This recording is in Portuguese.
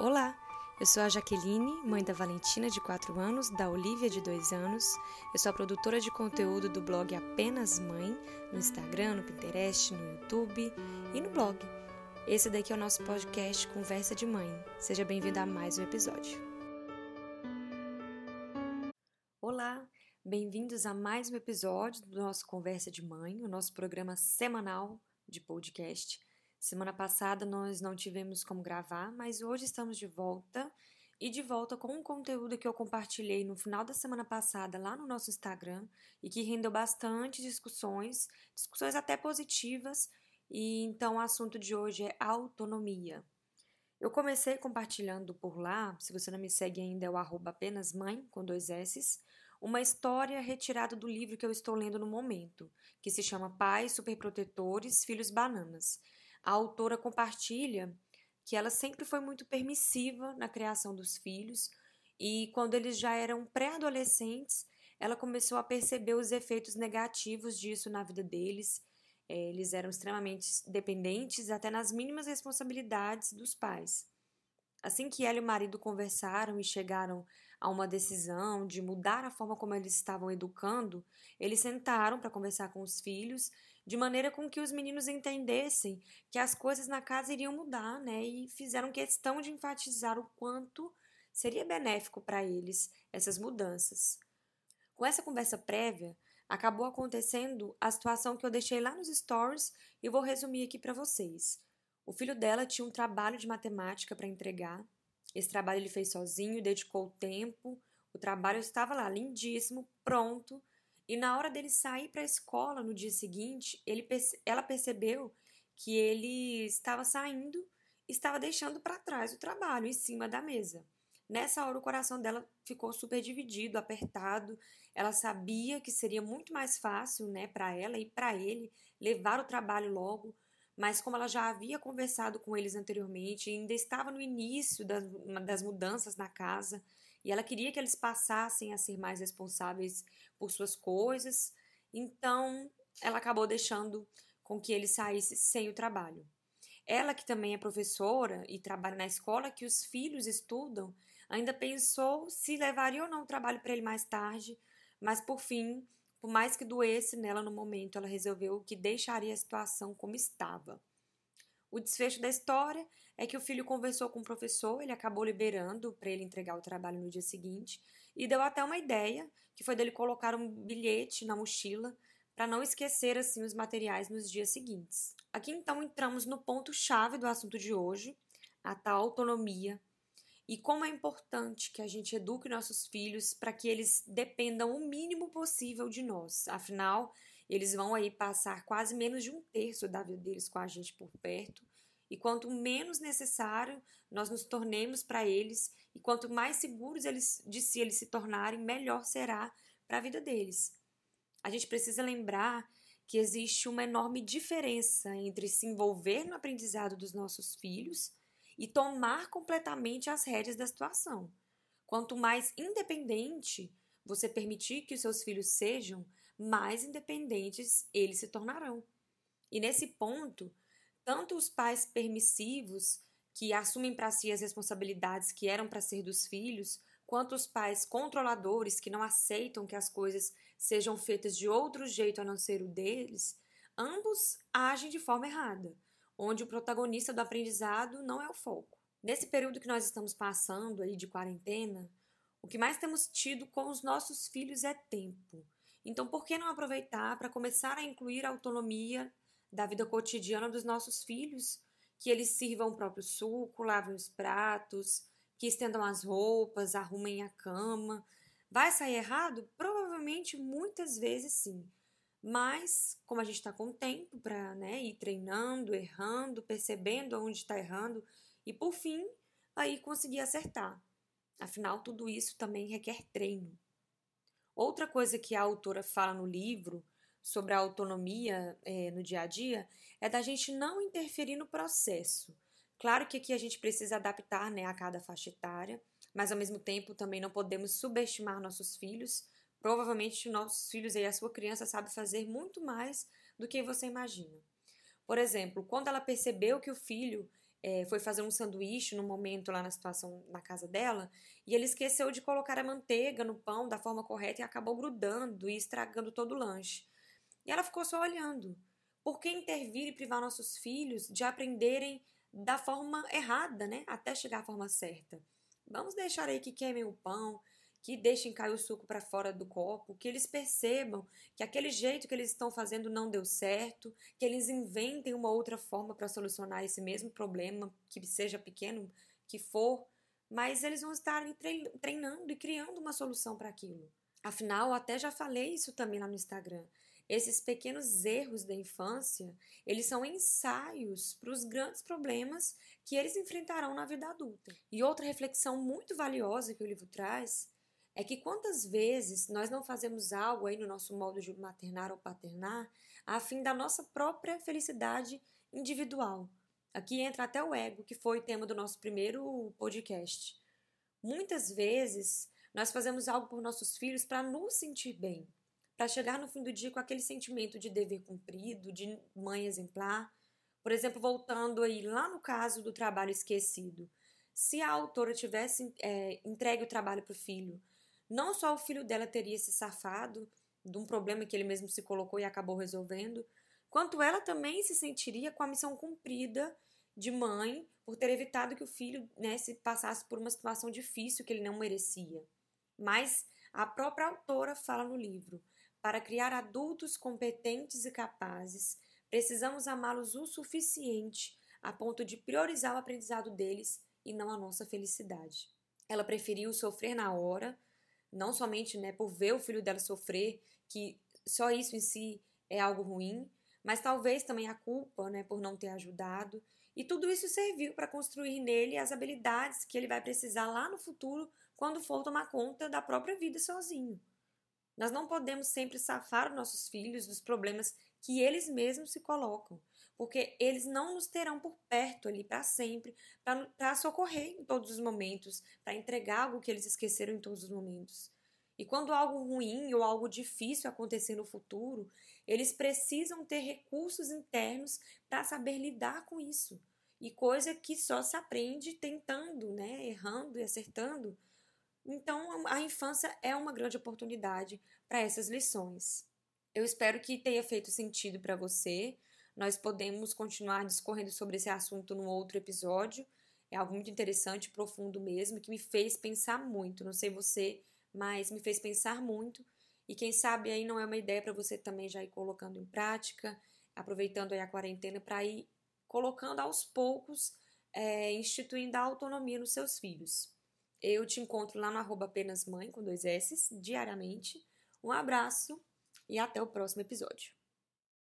Olá, eu sou a Jaqueline, mãe da Valentina, de 4 anos, da Olivia, de 2 anos. Eu sou a produtora de conteúdo do blog Apenas Mãe, no Instagram, no Pinterest, no YouTube e no blog. Esse daqui é o nosso podcast Conversa de Mãe. Seja bem-vindo a mais um episódio. Olá, bem-vindos a mais um episódio do nosso Conversa de Mãe, o nosso programa semanal de podcast Semana passada nós não tivemos como gravar, mas hoje estamos de volta e de volta com um conteúdo que eu compartilhei no final da semana passada lá no nosso Instagram e que rendeu bastante discussões, discussões até positivas. E então o assunto de hoje é autonomia. Eu comecei compartilhando por lá, se você não me segue ainda é o arroba apenas mãe, com dois S's, uma história retirada do livro que eu estou lendo no momento, que se chama Pais Superprotetores, Filhos Bananas a autora compartilha que ela sempre foi muito permissiva na criação dos filhos e quando eles já eram pré-adolescentes, ela começou a perceber os efeitos negativos disso na vida deles. É, eles eram extremamente dependentes até nas mínimas responsabilidades dos pais. Assim que ela e o marido conversaram e chegaram a uma decisão de mudar a forma como eles estavam educando, eles sentaram para conversar com os filhos, de maneira com que os meninos entendessem que as coisas na casa iriam mudar, né? E fizeram questão de enfatizar o quanto seria benéfico para eles essas mudanças. Com essa conversa prévia, acabou acontecendo a situação que eu deixei lá nos stories e vou resumir aqui para vocês. O filho dela tinha um trabalho de matemática para entregar esse trabalho ele fez sozinho, dedicou tempo. O trabalho estava lá, lindíssimo, pronto. E na hora dele sair para a escola no dia seguinte, ele, ela percebeu que ele estava saindo, estava deixando para trás o trabalho em cima da mesa. Nessa hora o coração dela ficou super dividido, apertado. Ela sabia que seria muito mais fácil, né, para ela e para ele levar o trabalho logo, mas como ela já havia conversado com eles anteriormente, ainda estava no início das, das mudanças na casa, e ela queria que eles passassem a ser mais responsáveis por suas coisas, então ela acabou deixando com que ele saísse sem o trabalho. Ela, que também é professora e trabalha na escola que os filhos estudam, ainda pensou se levaria ou não o trabalho para ele mais tarde, mas por fim por mais que doesse nela no momento, ela resolveu que deixaria a situação como estava. O desfecho da história é que o filho conversou com o professor, ele acabou liberando para ele entregar o trabalho no dia seguinte e deu até uma ideia, que foi dele colocar um bilhete na mochila para não esquecer assim os materiais nos dias seguintes. Aqui então entramos no ponto chave do assunto de hoje, a tal autonomia e como é importante que a gente eduque nossos filhos para que eles dependam o mínimo possível de nós. Afinal, eles vão aí passar quase menos de um terço da vida deles com a gente por perto. E quanto menos necessário nós nos tornemos para eles, e quanto mais seguros eles de si eles se tornarem, melhor será para a vida deles. A gente precisa lembrar que existe uma enorme diferença entre se envolver no aprendizado dos nossos filhos e tomar completamente as rédeas da situação. Quanto mais independente você permitir que os seus filhos sejam, mais independentes eles se tornarão. E nesse ponto, tanto os pais permissivos, que assumem para si as responsabilidades que eram para ser dos filhos, quanto os pais controladores, que não aceitam que as coisas sejam feitas de outro jeito a não ser o deles, ambos agem de forma errada onde o protagonista do aprendizado não é o foco. Nesse período que nós estamos passando aí de quarentena, o que mais temos tido com os nossos filhos é tempo. Então, por que não aproveitar para começar a incluir a autonomia da vida cotidiana dos nossos filhos? Que eles sirvam o próprio suco, lavem os pratos, que estendam as roupas, arrumem a cama. Vai sair errado? Provavelmente muitas vezes sim. Mas, como a gente está com tempo para né, ir treinando, errando, percebendo onde está errando e, por fim, aí conseguir acertar. Afinal, tudo isso também requer treino. Outra coisa que a autora fala no livro sobre a autonomia é, no dia a dia é da gente não interferir no processo. Claro que aqui a gente precisa adaptar né, a cada faixa etária, mas ao mesmo tempo também não podemos subestimar nossos filhos Provavelmente nossos filhos e a sua criança sabe fazer muito mais do que você imagina. Por exemplo, quando ela percebeu que o filho é, foi fazer um sanduíche no momento lá na situação na casa dela e ele esqueceu de colocar a manteiga no pão da forma correta e acabou grudando e estragando todo o lanche. E ela ficou só olhando. Por que intervir e privar nossos filhos de aprenderem da forma errada, né? Até chegar à forma certa. Vamos deixar aí que queimem o pão, que deixem cair o suco para fora do copo, que eles percebam que aquele jeito que eles estão fazendo não deu certo, que eles inventem uma outra forma para solucionar esse mesmo problema, que seja pequeno que for, mas eles vão estar treinando e criando uma solução para aquilo. Afinal, até já falei isso também lá no Instagram. Esses pequenos erros da infância, eles são ensaios para os grandes problemas que eles enfrentarão na vida adulta. E outra reflexão muito valiosa que o livro traz é que quantas vezes nós não fazemos algo aí no nosso modo de maternar ou paternar a fim da nossa própria felicidade individual. Aqui entra até o ego, que foi o tema do nosso primeiro podcast. Muitas vezes nós fazemos algo por nossos filhos para nos sentir bem, para chegar no fim do dia com aquele sentimento de dever cumprido, de mãe exemplar. Por exemplo, voltando aí lá no caso do trabalho esquecido. Se a autora tivesse é, entregue o trabalho para o filho não só o filho dela teria se safado de um problema que ele mesmo se colocou e acabou resolvendo, quanto ela também se sentiria com a missão cumprida de mãe por ter evitado que o filho né, se passasse por uma situação difícil que ele não merecia. Mas a própria autora fala no livro: para criar adultos competentes e capazes, precisamos amá-los o suficiente a ponto de priorizar o aprendizado deles e não a nossa felicidade. Ela preferiu sofrer na hora não somente né, por ver o filho dela sofrer, que só isso em si é algo ruim, mas talvez também a culpa né, por não ter ajudado. E tudo isso serviu para construir nele as habilidades que ele vai precisar lá no futuro quando for tomar conta da própria vida sozinho. Nós não podemos sempre safar os nossos filhos dos problemas que eles mesmos se colocam porque eles não nos terão por perto ali para sempre, para socorrer em todos os momentos, para entregar algo que eles esqueceram em todos os momentos. E quando algo ruim ou algo difícil acontecer no futuro, eles precisam ter recursos internos para saber lidar com isso. E coisa que só se aprende tentando, né, errando e acertando. Então, a infância é uma grande oportunidade para essas lições. Eu espero que tenha feito sentido para você. Nós podemos continuar discorrendo sobre esse assunto num outro episódio. É algo muito interessante, profundo mesmo, que me fez pensar muito. Não sei você, mas me fez pensar muito. E quem sabe aí não é uma ideia para você também já ir colocando em prática, aproveitando aí a quarentena para ir colocando aos poucos, é, instituindo a autonomia nos seus filhos. Eu te encontro lá no arroba apenas mãe, com dois S, diariamente. Um abraço e até o próximo episódio.